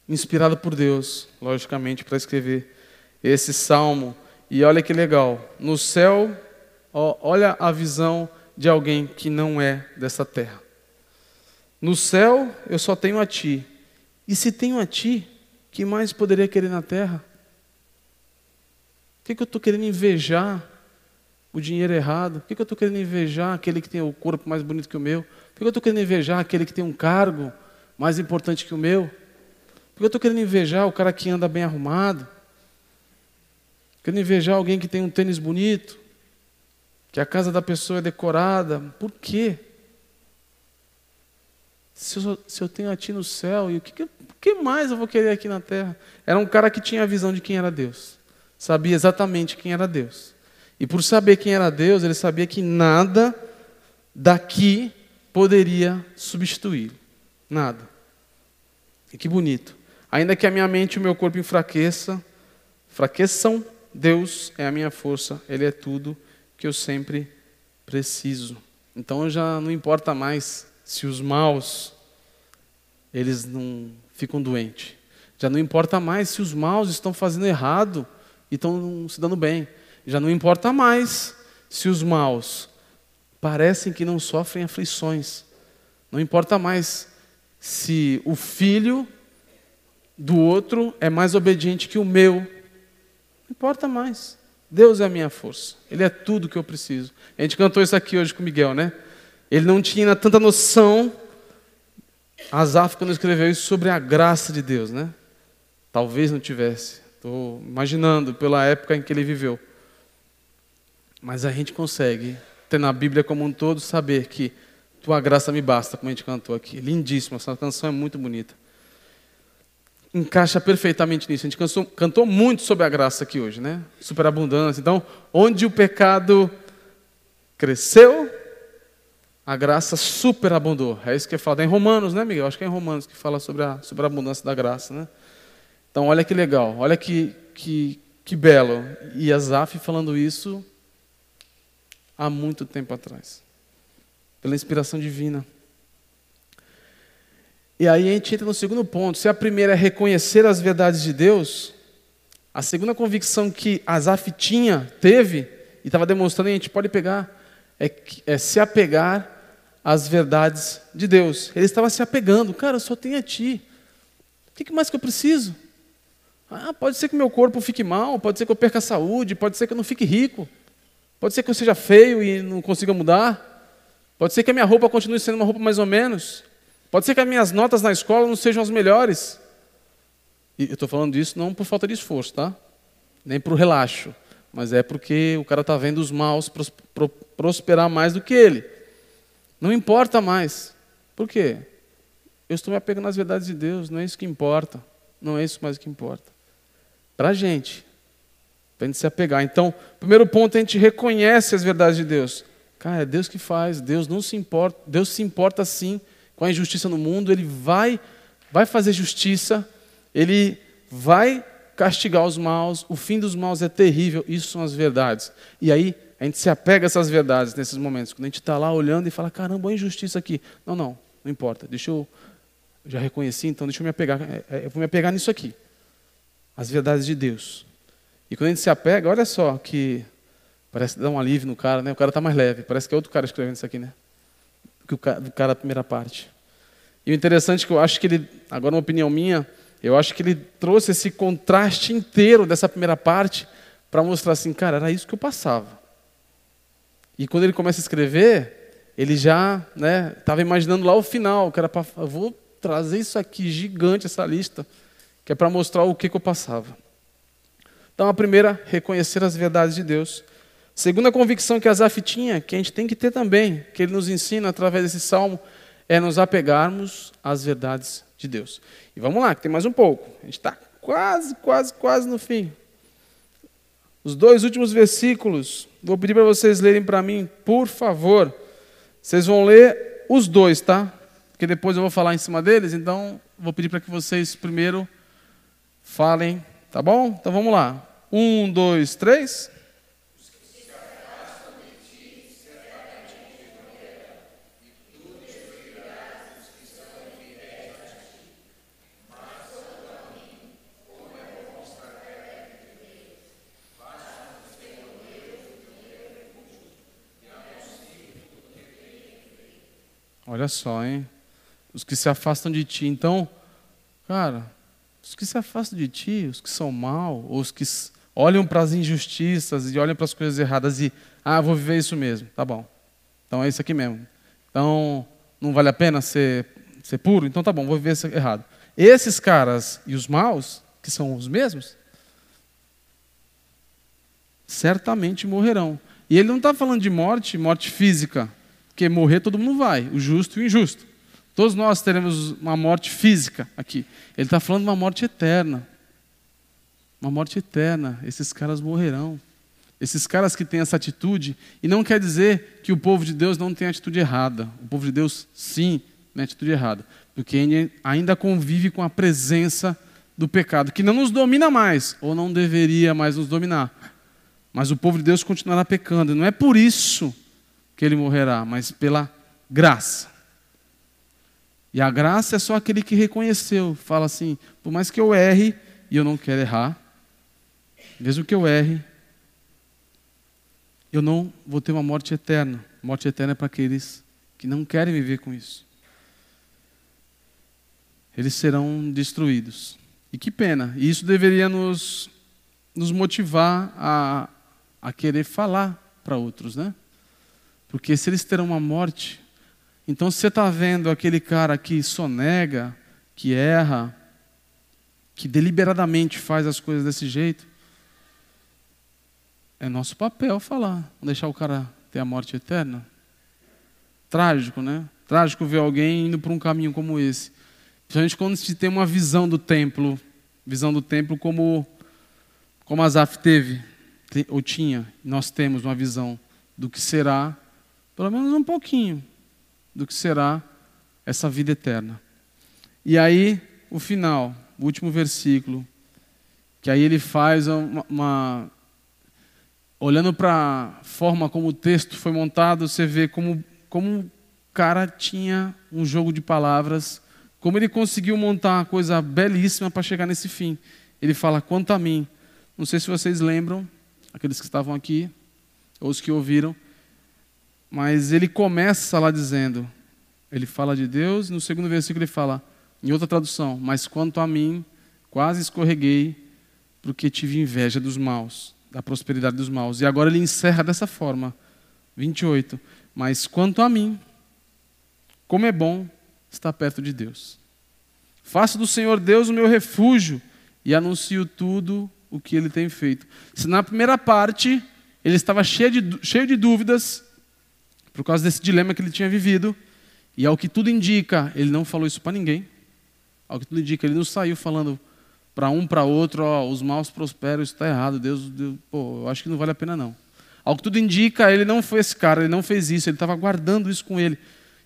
inspirado por Deus, logicamente, para escrever esse salmo. E olha que legal, no céu, ó, olha a visão de alguém que não é dessa terra. No céu eu só tenho a ti. E se tenho a ti, que mais poderia querer na terra? O que, que eu estou querendo invejar? O dinheiro errado? O que, que eu estou querendo invejar? Aquele que tem o corpo mais bonito que o meu? Por que eu estou querendo invejar? Aquele que tem um cargo mais importante que o meu? Porque eu estou querendo invejar o cara que anda bem arrumado. Querendo invejar alguém que tem um tênis bonito. Que a casa da pessoa é decorada. Por quê? Se eu, se eu tenho a ti no céu, e o que, que mais eu vou querer aqui na terra? Era um cara que tinha a visão de quem era Deus. Sabia exatamente quem era Deus. E por saber quem era Deus, ele sabia que nada daqui poderia substituir. Nada. E que bonito. Ainda que a minha mente e o meu corpo enfraqueça, fraqueçam, Deus é a minha força, Ele é tudo que eu sempre preciso. Então já não importa mais se os maus eles não ficam doentes. Já não importa mais se os maus estão fazendo errado e estão se dando bem. Já não importa mais se os maus parecem que não sofrem aflições. Não importa mais se o filho do outro é mais obediente que o meu. Importa mais. Deus é a minha força. Ele é tudo que eu preciso. A gente cantou isso aqui hoje com o Miguel, né? Ele não tinha tanta noção, Asaf, quando escreveu isso, sobre a graça de Deus, né? Talvez não tivesse. Estou imaginando pela época em que ele viveu. Mas a gente consegue ter na Bíblia como um todo saber que tua graça me basta, como a gente cantou aqui. Lindíssima, essa canção é muito bonita encaixa perfeitamente nisso. A gente cantou, cantou muito sobre a graça aqui hoje, né? Superabundância. Então, onde o pecado cresceu, a graça superabundou. É isso que é falado. É em Romanos, né, Miguel? Acho que é em Romanos que fala sobre a superabundância da graça, né? Então, olha que legal, olha que, que, que belo. E Azaf falando isso há muito tempo atrás, pela inspiração divina. E aí a gente entra no segundo ponto. Se a primeira é reconhecer as verdades de Deus, a segunda convicção que Asaf tinha, teve, e estava demonstrando, e a gente pode pegar, é, é se apegar às verdades de Deus. Ele estava se apegando, cara, eu só tenho a ti. O que mais que eu preciso? Ah, pode ser que meu corpo fique mal, pode ser que eu perca a saúde, pode ser que eu não fique rico, pode ser que eu seja feio e não consiga mudar, pode ser que a minha roupa continue sendo uma roupa mais ou menos, Pode ser que as minhas notas na escola não sejam as melhores. E eu estou falando isso não por falta de esforço, tá? Nem por relaxo. Mas é porque o cara está vendo os maus prosperar mais do que ele. Não importa mais. Por quê? Eu estou me apegando às verdades de Deus, não é isso que importa. Não é isso mais que importa. Para a gente. Para a gente se apegar. Então, primeiro ponto, a gente reconhece as verdades de Deus. Cara, é Deus que faz, Deus não se importa, Deus se importa sim com a injustiça no mundo, ele vai, vai fazer justiça, ele vai castigar os maus, o fim dos maus é terrível, isso são as verdades. E aí a gente se apega a essas verdades nesses momentos, quando a gente está lá olhando e fala, caramba, a injustiça aqui. Não, não, não importa, deixa eu, já reconheci, então deixa eu me apegar, é, é, eu vou me apegar nisso aqui, as verdades de Deus. E quando a gente se apega, olha só que parece dar um alívio no cara, né? O cara está mais leve, parece que é outro cara escrevendo isso aqui, né? Que o cara da primeira parte. E o interessante é que eu acho que ele, agora uma opinião minha, Eu acho que ele trouxe esse contraste inteiro dessa primeira parte para mostrar assim, cara, era isso que eu passava. E quando ele começa a escrever, ele já estava né, imaginando lá o final, que era para. Vou trazer isso aqui gigante, essa lista, que é para mostrar o que, que eu passava. Então, a primeira, reconhecer as verdades de Deus. Segunda convicção que Asaf tinha, que a gente tem que ter também, que ele nos ensina através desse salmo, é nos apegarmos às verdades de Deus. E vamos lá, que tem mais um pouco. A gente está quase, quase, quase no fim. Os dois últimos versículos, vou pedir para vocês lerem para mim, por favor. Vocês vão ler os dois, tá? Porque depois eu vou falar em cima deles, então vou pedir para que vocês primeiro falem, tá bom? Então vamos lá. Um, dois, três. Olha só, hein? Os que se afastam de ti. Então, cara, os que se afastam de ti, os que são mal, os que olham para as injustiças e olham para as coisas erradas e, ah, vou viver isso mesmo, tá bom. Então é isso aqui mesmo. Então, não vale a pena ser, ser puro? Então tá bom, vou viver isso errado. Esses caras e os maus, que são os mesmos, certamente morrerão. E ele não está falando de morte, morte física. Porque morrer todo mundo vai, o justo e o injusto. Todos nós teremos uma morte física aqui. Ele está falando de uma morte eterna. Uma morte eterna. Esses caras morrerão. Esses caras que têm essa atitude, e não quer dizer que o povo de Deus não tem atitude errada. O povo de Deus, sim, tem atitude errada. Porque ainda convive com a presença do pecado, que não nos domina mais, ou não deveria mais nos dominar. Mas o povo de Deus continuará pecando. Não é por isso que ele morrerá, mas pela graça. E a graça é só aquele que reconheceu, fala assim: por mais que eu erre, e eu não quero errar, mesmo que eu erre, eu não vou ter uma morte eterna. Morte eterna é para aqueles que não querem viver com isso. Eles serão destruídos. E que pena. E isso deveria nos, nos motivar a, a querer falar para outros, né? Porque se eles terão uma morte, então se você está vendo aquele cara que sonega, que erra, que deliberadamente faz as coisas desse jeito, é nosso papel falar, não deixar o cara ter a morte eterna. Trágico, né? Trágico ver alguém indo por um caminho como esse. Principalmente quando se tem uma visão do templo, visão do templo como, como Azaf teve, ou tinha, nós temos uma visão do que será pelo menos um pouquinho do que será essa vida eterna. E aí, o final, o último versículo, que aí ele faz uma. uma olhando para a forma como o texto foi montado, você vê como, como o cara tinha um jogo de palavras, como ele conseguiu montar uma coisa belíssima para chegar nesse fim. Ele fala: quanto a mim, não sei se vocês lembram, aqueles que estavam aqui, ou os que ouviram, mas ele começa lá dizendo, ele fala de Deus, e no segundo versículo ele fala, em outra tradução, mas quanto a mim, quase escorreguei, porque tive inveja dos maus, da prosperidade dos maus. E agora ele encerra dessa forma, 28. Mas quanto a mim, como é bom estar perto de Deus. Faço do Senhor Deus o meu refúgio e anuncio tudo o que ele tem feito. Se na primeira parte ele estava cheio de, cheio de dúvidas, por causa desse dilema que ele tinha vivido. E ao que tudo indica, ele não falou isso para ninguém. Ao que tudo indica, ele não saiu falando para um, para outro, ó, os maus prosperam, isso está errado, Deus, Deus, pô, eu acho que não vale a pena não. Ao que tudo indica, ele não foi esse cara, ele não fez isso, ele estava guardando isso com ele.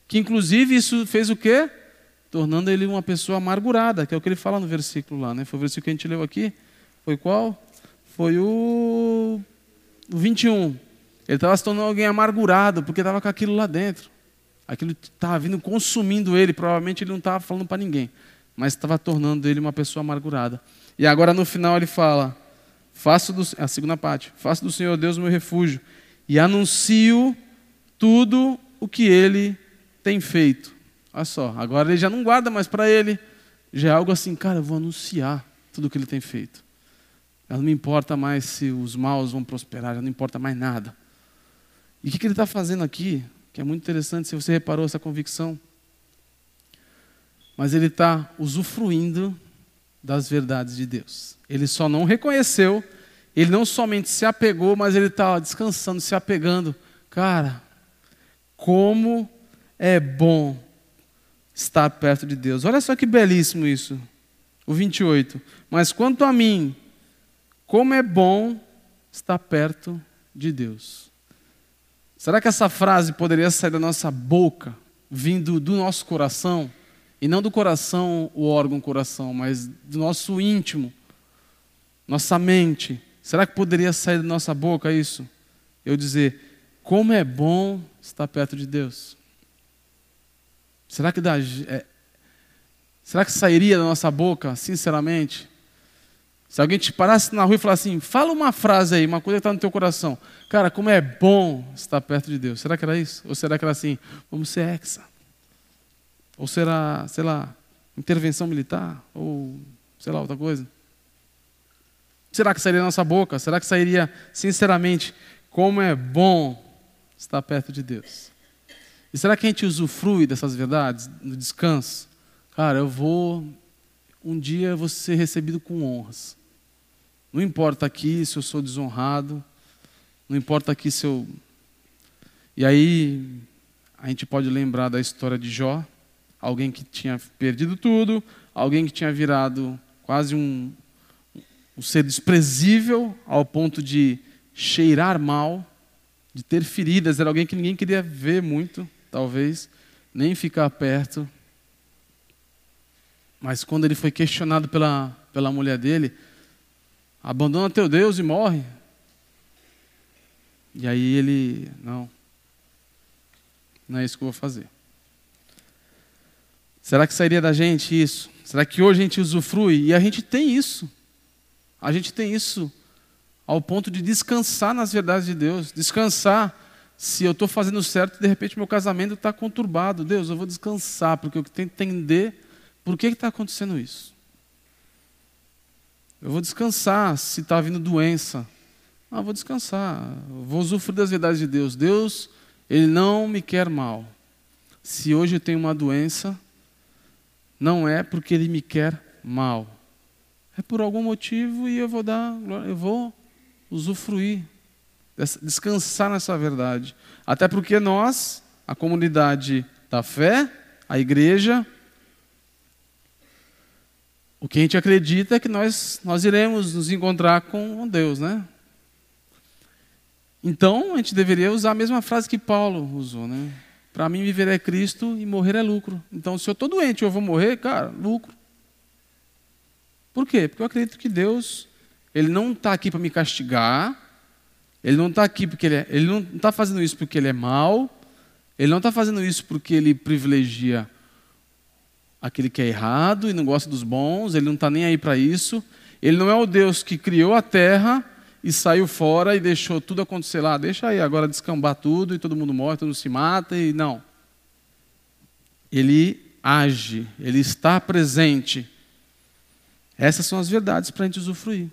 Que inclusive isso fez o quê? Tornando ele uma pessoa amargurada, que é o que ele fala no versículo lá, né? Foi o versículo que a gente leu aqui. Foi qual? Foi o 21. Ele estava se tornando alguém amargurado, porque estava com aquilo lá dentro. Aquilo estava vindo consumindo ele. Provavelmente ele não estava falando para ninguém, mas estava tornando ele uma pessoa amargurada. E agora no final ele fala: faço do, a segunda parte, faço do Senhor Deus meu refúgio e anuncio tudo o que ele tem feito. Olha só, agora ele já não guarda mais para ele já é algo assim, cara, eu vou anunciar tudo o que ele tem feito. Não me importa mais se os maus vão prosperar, já não importa mais nada. E o que, que ele está fazendo aqui? Que é muito interessante, se você reparou essa convicção. Mas ele está usufruindo das verdades de Deus. Ele só não reconheceu, ele não somente se apegou, mas ele está descansando, se apegando. Cara, como é bom estar perto de Deus. Olha só que belíssimo isso. O 28. Mas quanto a mim, como é bom estar perto de Deus. Será que essa frase poderia sair da nossa boca, vindo do nosso coração? E não do coração, o órgão coração, mas do nosso íntimo, nossa mente. Será que poderia sair da nossa boca isso? Eu dizer, como é bom estar perto de Deus. Será que, dá, é, será que sairia da nossa boca, sinceramente? Se alguém te parasse na rua e falasse assim, fala uma frase aí, uma coisa que está no teu coração. Cara, como é bom estar perto de Deus. Será que era isso? Ou será que era assim, vamos ser exa? Ou será, sei lá, intervenção militar? Ou, sei lá, outra coisa? Será que sairia da nossa boca? Será que sairia, sinceramente, como é bom estar perto de Deus? E será que a gente usufrui dessas verdades no descanso? Cara, eu vou. Um dia eu vou ser recebido com honras. Não importa aqui se eu sou desonrado, não importa aqui se eu. E aí, a gente pode lembrar da história de Jó, alguém que tinha perdido tudo, alguém que tinha virado quase um, um ser desprezível ao ponto de cheirar mal, de ter feridas, era alguém que ninguém queria ver muito talvez, nem ficar perto. Mas quando ele foi questionado pela, pela mulher dele, abandona teu Deus e morre. E aí ele, não, não é isso que eu vou fazer. Será que sairia da gente isso? Será que hoje a gente usufrui? E a gente tem isso. A gente tem isso ao ponto de descansar nas verdades de Deus, descansar se eu estou fazendo certo e de repente meu casamento está conturbado. Deus, eu vou descansar, porque eu tenho que entender por que está acontecendo isso. Eu vou descansar se está vindo doença. Ah, vou descansar, vou usufruir das verdades de Deus. Deus, Ele não me quer mal. Se hoje eu tenho uma doença, não é porque Ele me quer mal. É por algum motivo e eu vou dar, eu vou usufruir descansar nessa verdade. Até porque nós, a comunidade da fé, a igreja, o que a gente acredita é que nós, nós iremos nos encontrar com Deus, né? Então, a gente deveria usar a mesma frase que Paulo usou, né? Para mim, viver é Cristo e morrer é lucro. Então, se eu estou doente e eu vou morrer, cara, lucro. Por quê? Porque eu acredito que Deus, Ele não está aqui para me castigar, ele não está aqui porque ele, é, ele não está fazendo isso porque ele é mau. Ele não está fazendo isso porque ele privilegia aquele que é errado e não gosta dos bons. Ele não está nem aí para isso. Ele não é o Deus que criou a terra e saiu fora e deixou tudo acontecer lá. Deixa aí agora descambar tudo e todo mundo morre, todo mundo se mata e não. Ele age, ele está presente. Essas são as verdades para a gente usufruir.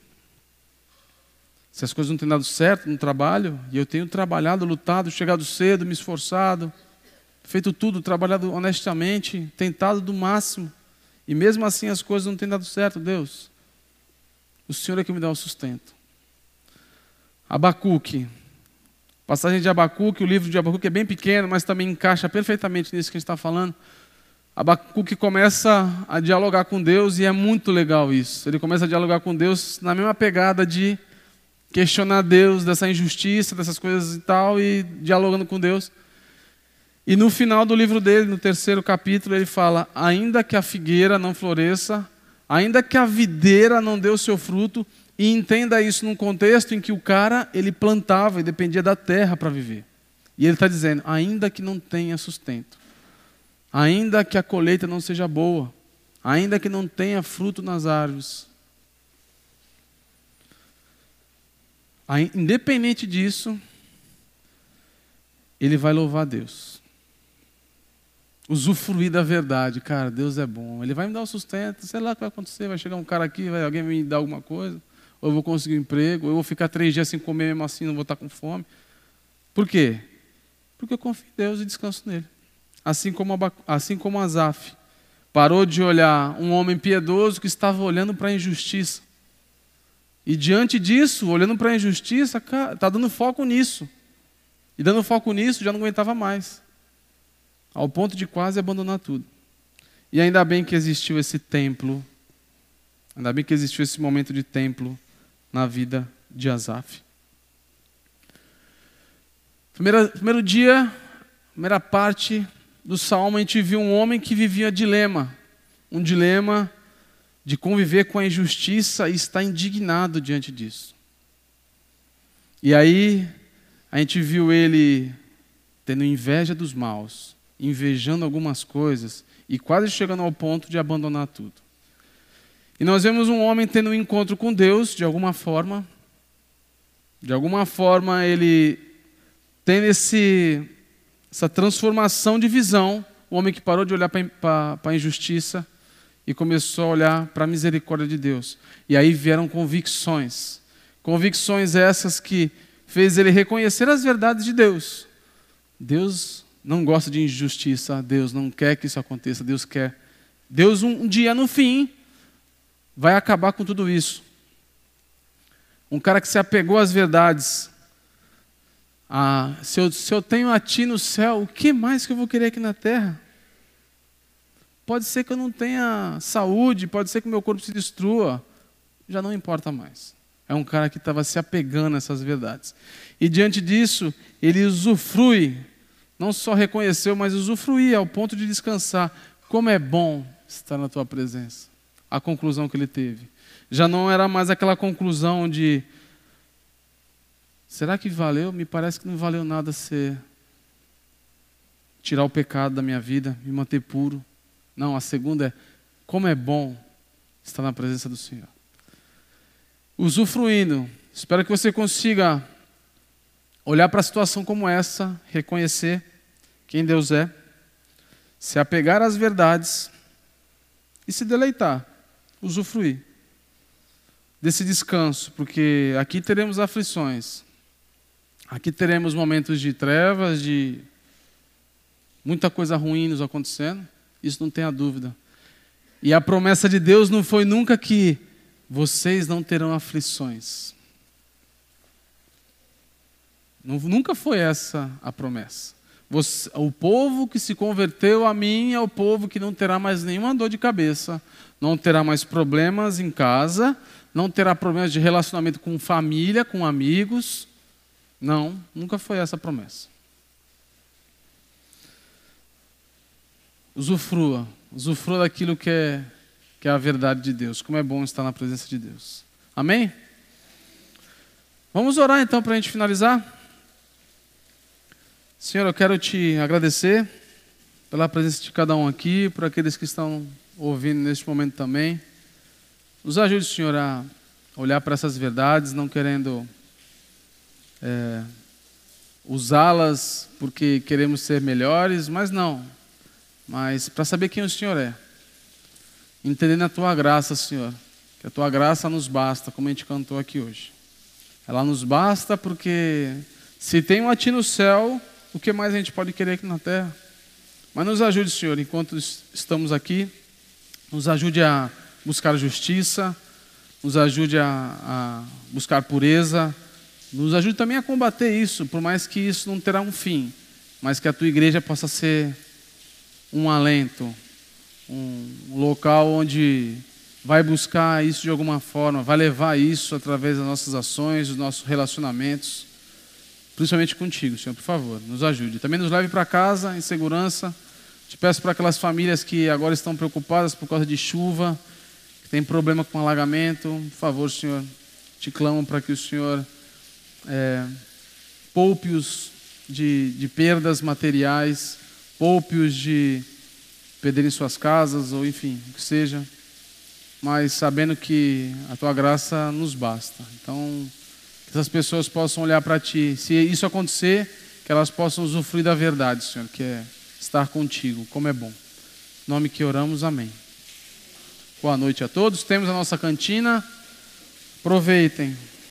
Se as coisas não têm dado certo no trabalho, e eu tenho trabalhado, lutado, chegado cedo, me esforçado, feito tudo, trabalhado honestamente, tentado do máximo, e mesmo assim as coisas não têm dado certo, Deus. O Senhor é que me dá o sustento. Abacuque. Passagem de Abacuque, o livro de Abacuque é bem pequeno, mas também encaixa perfeitamente nisso que a gente está falando. Abacuque começa a dialogar com Deus e é muito legal isso. Ele começa a dialogar com Deus na mesma pegada de questionar Deus dessa injustiça, dessas coisas e tal, e dialogando com Deus. E no final do livro dele, no terceiro capítulo, ele fala: ainda que a figueira não floresça, ainda que a videira não dê o seu fruto, e entenda isso num contexto em que o cara ele plantava e dependia da terra para viver. E ele está dizendo: ainda que não tenha sustento, ainda que a colheita não seja boa, ainda que não tenha fruto nas árvores, independente disso, ele vai louvar Deus. Usufruir da verdade. Cara, Deus é bom. Ele vai me dar o sustento. Sei lá o que vai acontecer. Vai chegar um cara aqui, vai alguém me dar alguma coisa. Ou eu vou conseguir um emprego. Ou eu vou ficar três dias sem comer mesmo assim, não vou estar com fome. Por quê? Porque eu confio em Deus e descanso nele. Assim como, assim como Azaf parou de olhar um homem piedoso que estava olhando para a injustiça. E diante disso, olhando para a injustiça, está dando foco nisso. E dando foco nisso, já não aguentava mais ao ponto de quase abandonar tudo. E ainda bem que existiu esse templo, ainda bem que existiu esse momento de templo na vida de Asaf. Primeira, primeiro dia, primeira parte do salmo, a gente viu um homem que vivia dilema, um dilema de conviver com a injustiça e estar indignado diante disso. E aí, a gente viu ele tendo inveja dos maus, invejando algumas coisas e quase chegando ao ponto de abandonar tudo. E nós vemos um homem tendo um encontro com Deus, de alguma forma. De alguma forma, ele tem esse, essa transformação de visão. O homem que parou de olhar para a injustiça e começou a olhar para a misericórdia de Deus. E aí vieram convicções. Convicções essas que fez ele reconhecer as verdades de Deus. Deus não gosta de injustiça. Deus não quer que isso aconteça. Deus quer. Deus, um, dia no fim, vai acabar com tudo isso. Um cara que se apegou às verdades. Ah, se, eu, se eu tenho a ti no céu, o que mais que eu vou querer aqui na terra? Pode ser que eu não tenha saúde, pode ser que meu corpo se destrua. Já não importa mais. É um cara que estava se apegando a essas verdades. E diante disso, ele usufrui não só reconheceu, mas usufruía ao ponto de descansar. Como é bom estar na tua presença. A conclusão que ele teve. Já não era mais aquela conclusão de será que valeu? Me parece que não valeu nada ser tirar o pecado da minha vida, me manter puro. Não, a segunda é como é bom estar na presença do Senhor. Usufruindo. Espero que você consiga olhar para a situação como essa, reconhecer quem Deus é, se apegar às verdades e se deleitar, usufruir desse descanso, porque aqui teremos aflições, aqui teremos momentos de trevas, de muita coisa ruim nos acontecendo, isso não tenha dúvida. E a promessa de Deus não foi nunca que vocês não terão aflições. Nunca foi essa a promessa. Você, o povo que se converteu a mim é o povo que não terá mais nenhuma dor de cabeça, não terá mais problemas em casa, não terá problemas de relacionamento com família, com amigos. Não, nunca foi essa a promessa. Usufrua, usufrua daquilo que é, que é a verdade de Deus. Como é bom estar na presença de Deus. Amém? Vamos orar então para a gente finalizar? Senhor, eu quero te agradecer pela presença de cada um aqui, por aqueles que estão ouvindo neste momento também. Nos ajude, Senhor, a olhar para essas verdades, não querendo é, usá-las porque queremos ser melhores, mas não, mas para saber quem o Senhor é. Entendendo a tua graça, Senhor, que a tua graça nos basta, como a gente cantou aqui hoje. Ela nos basta porque se tem um a ti no céu, o que mais a gente pode querer aqui na terra? Mas nos ajude, Senhor, enquanto estamos aqui, nos ajude a buscar justiça, nos ajude a, a buscar pureza, nos ajude também a combater isso, por mais que isso não terá um fim, mas que a tua igreja possa ser um alento, um local onde vai buscar isso de alguma forma, vai levar isso através das nossas ações, dos nossos relacionamentos principalmente contigo, Senhor, por favor, nos ajude. Também nos leve para casa em segurança. Te peço para aquelas famílias que agora estão preocupadas por causa de chuva, que tem problema com alagamento, por favor, Senhor, te clamo para que o Senhor é, poupe-os de, de perdas materiais, poupe-os de perderem suas casas, ou enfim, o que seja, mas sabendo que a tua graça nos basta. Então, que essas pessoas possam olhar para ti. Se isso acontecer, que elas possam usufruir da verdade, Senhor, que é estar contigo, como é bom. Em nome que oramos, amém. Boa noite a todos. Temos a nossa cantina. Aproveitem.